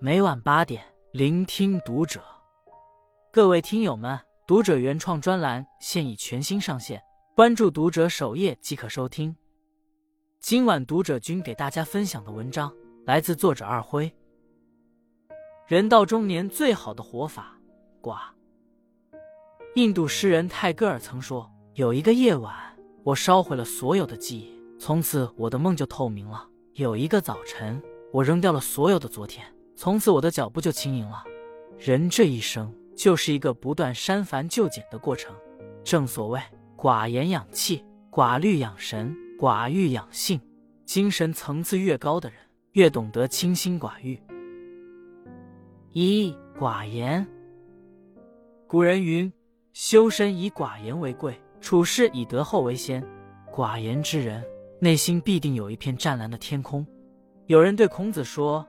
每晚八点，聆听读者。各位听友们，读者原创专栏现已全新上线，关注读者首页即可收听。今晚读者君给大家分享的文章来自作者二辉。人到中年最好的活法，寡。印度诗人泰戈尔曾说：“有一个夜晚，我烧毁了所有的记忆，从此我的梦就透明了；有一个早晨，我扔掉了所有的昨天，从此我的脚步就轻盈了。人这一生就是一个不断删繁就简的过程。正所谓寡言养气，寡虑养神，寡欲养性。精神层次越高的人，越懂得清心寡欲。一寡言。古人云。修身以寡言为贵，处事以德厚为先。寡言之人，内心必定有一片湛蓝的天空。有人对孔子说：“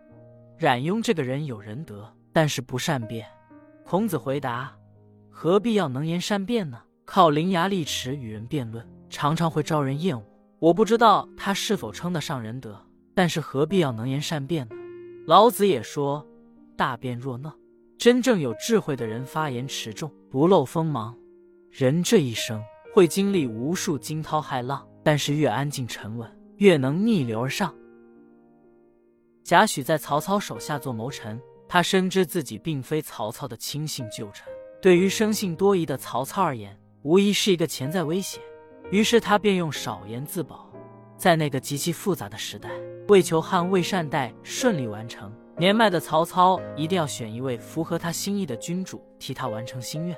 冉雍这个人有仁德，但是不善辩。”孔子回答：“何必要能言善辩呢？靠伶牙俐齿与人辩论，常常会招人厌恶。我不知道他是否称得上仁德，但是何必要能言善辩呢？”老子也说：“大辩若讷。”真正有智慧的人，发言持重，不露锋芒。人这一生会经历无数惊涛骇浪，但是越安静沉稳，越能逆流而上。贾诩在曹操手下做谋臣，他深知自己并非曹操的亲信旧臣，对于生性多疑的曹操而言，无疑是一个潜在威胁。于是他便用少言自保。在那个极其复杂的时代，为求汉魏善代顺利完成。年迈的曹操一定要选一位符合他心意的君主替他完成心愿，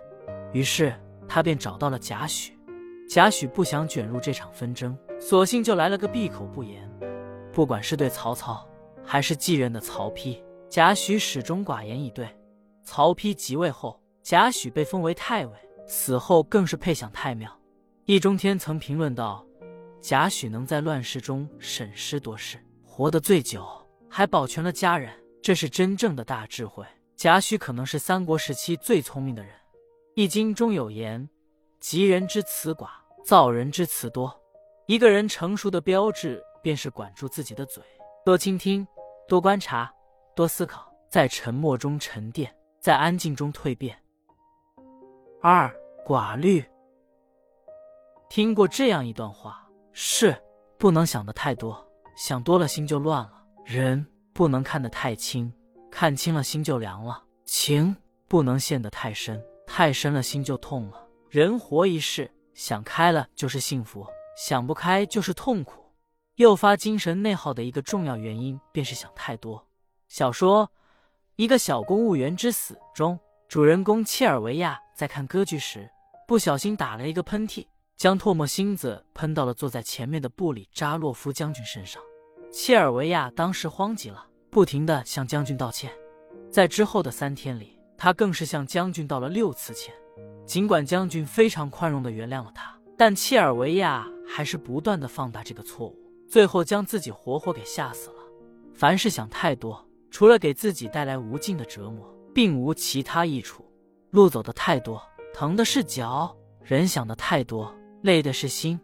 于是他便找到了贾诩。贾诩不想卷入这场纷争，索性就来了个闭口不言。不管是对曹操，还是继任的曹丕，贾诩始终寡言以对。曹丕即位后，贾诩被封为太尉，死后更是配享太庙。易中天曾评论道：“贾诩能在乱世中审时度势，活得最久，还保全了家人。”这是真正的大智慧。贾诩可能是三国时期最聪明的人。《易经》中有言：“吉人之辞寡，造人之辞多。”一个人成熟的标志，便是管住自己的嘴，多倾听，多观察，多思考，在沉默中沉淀，在安静中蜕变。二寡虑。听过这样一段话：事不能想的太多，想多了心就乱了；人。不能看得太清，看清了心就凉了；情不能陷得太深，太深了心就痛了。人活一世，想开了就是幸福，想不开就是痛苦。诱发精神内耗的一个重要原因便是想太多。小说《一个小公务员之死》中，主人公切尔维亚在看歌剧时，不小心打了一个喷嚏，将唾沫星子喷到了坐在前面的布里扎洛夫将军身上。切尔维亚当时慌极了，不停的向将军道歉。在之后的三天里，他更是向将军道了六次歉。尽管将军非常宽容的原谅了他，但切尔维亚还是不断的放大这个错误，最后将自己活活给吓死了。凡事想太多，除了给自己带来无尽的折磨，并无其他益处。路走的太多，疼的是脚；人想的太多，累的是心。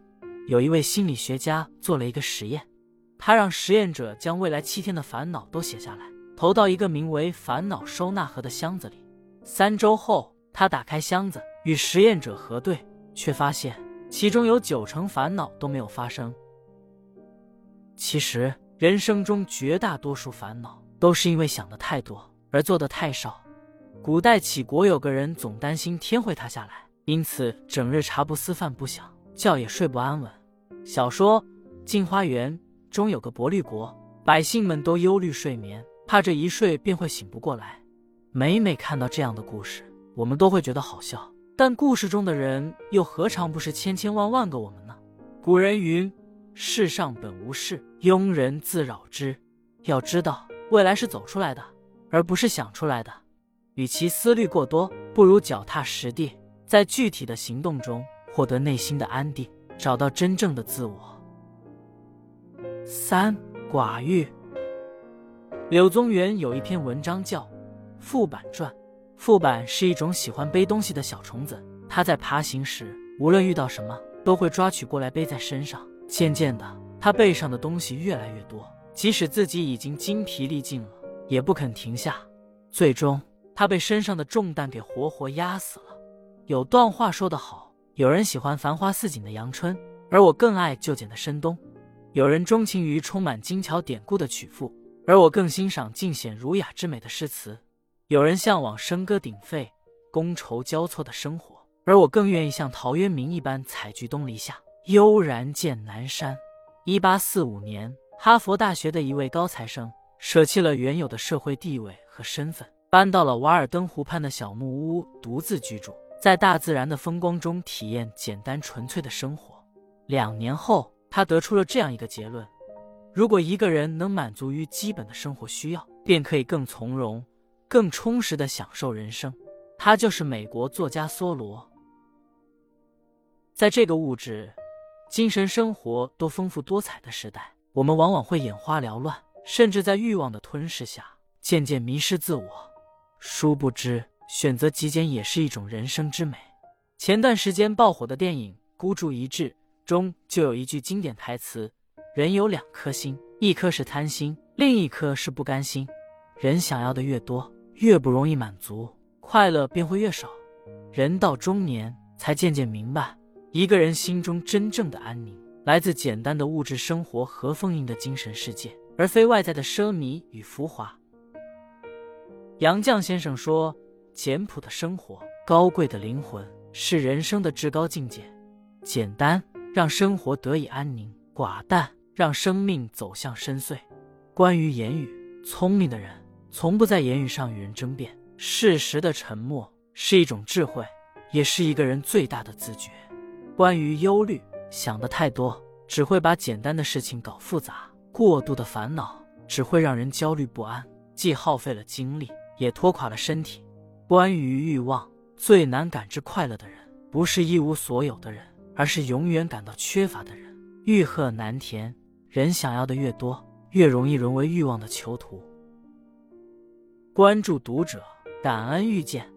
有一位心理学家做了一个实验。他让实验者将未来七天的烦恼都写下来，投到一个名为“烦恼收纳盒”的箱子里。三周后，他打开箱子与实验者核对，却发现其中有九成烦恼都没有发生。其实，人生中绝大多数烦恼都是因为想的太多而做的太少。古代杞国有个人总担心天会塌下来，因此整日茶不思饭不想，觉也睡不安稳。小说《镜花缘》。中有个薄绿国，百姓们都忧虑睡眠，怕这一睡便会醒不过来。每每看到这样的故事，我们都会觉得好笑。但故事中的人又何尝不是千千万万个我们呢？古人云：“世上本无事，庸人自扰之。”要知道，未来是走出来的，而不是想出来的。与其思虑过多，不如脚踏实地，在具体的行动中获得内心的安定，找到真正的自我。三寡欲。柳宗元有一篇文章叫《副板传》。副板是一种喜欢背东西的小虫子，它在爬行时，无论遇到什么，都会抓取过来背在身上。渐渐的，他背上的东西越来越多，即使自己已经精疲力尽了，也不肯停下。最终，他被身上的重担给活活压死了。有段话说得好：有人喜欢繁花似锦的阳春，而我更爱就简的深冬；有人钟情于充满精巧典故的曲赋，而我更欣赏尽显儒雅之美的诗词；有人向往笙歌鼎沸、觥筹交错的生活，而我更愿意像陶渊明一般采菊东篱下，悠然见南山。一八四五年，哈佛大学的一位高材生舍弃了原有的社会地位和身份，搬到了瓦尔登湖畔的小木屋，独自居住，在大自然的风光中体验简单纯粹的生活。两年后，他得出了这样一个结论：如果一个人能满足于基本的生活需要，便可以更从容、更充实地享受人生。他就是美国作家梭罗。在这个物质。精神生活多丰富多彩的时代，我们往往会眼花缭乱，甚至在欲望的吞噬下渐渐迷失自我。殊不知，选择极简也是一种人生之美。前段时间爆火的电影《孤注一掷》中就有一句经典台词：“人有两颗心，一颗是贪心，另一颗是不甘心。人想要的越多，越不容易满足，快乐便会越少。人到中年，才渐渐明白。”一个人心中真正的安宁，来自简单的物质生活和丰盈的精神世界，而非外在的奢靡与浮华。杨绛先生说：“简朴的生活，高贵的灵魂，是人生的至高境界。简单让生活得以安宁，寡淡让生命走向深邃。关于言语，聪明的人从不在言语上与人争辩。适时的沉默是一种智慧，也是一个人最大的自觉。”关于忧虑，想的太多只会把简单的事情搞复杂；过度的烦恼只会让人焦虑不安，既耗费了精力，也拖垮了身体。关于欲望，最难感知快乐的人，不是一无所有的人，而是永远感到缺乏的人。欲壑难填，人想要的越多，越容易沦为欲望的囚徒。关注读者，感恩遇见。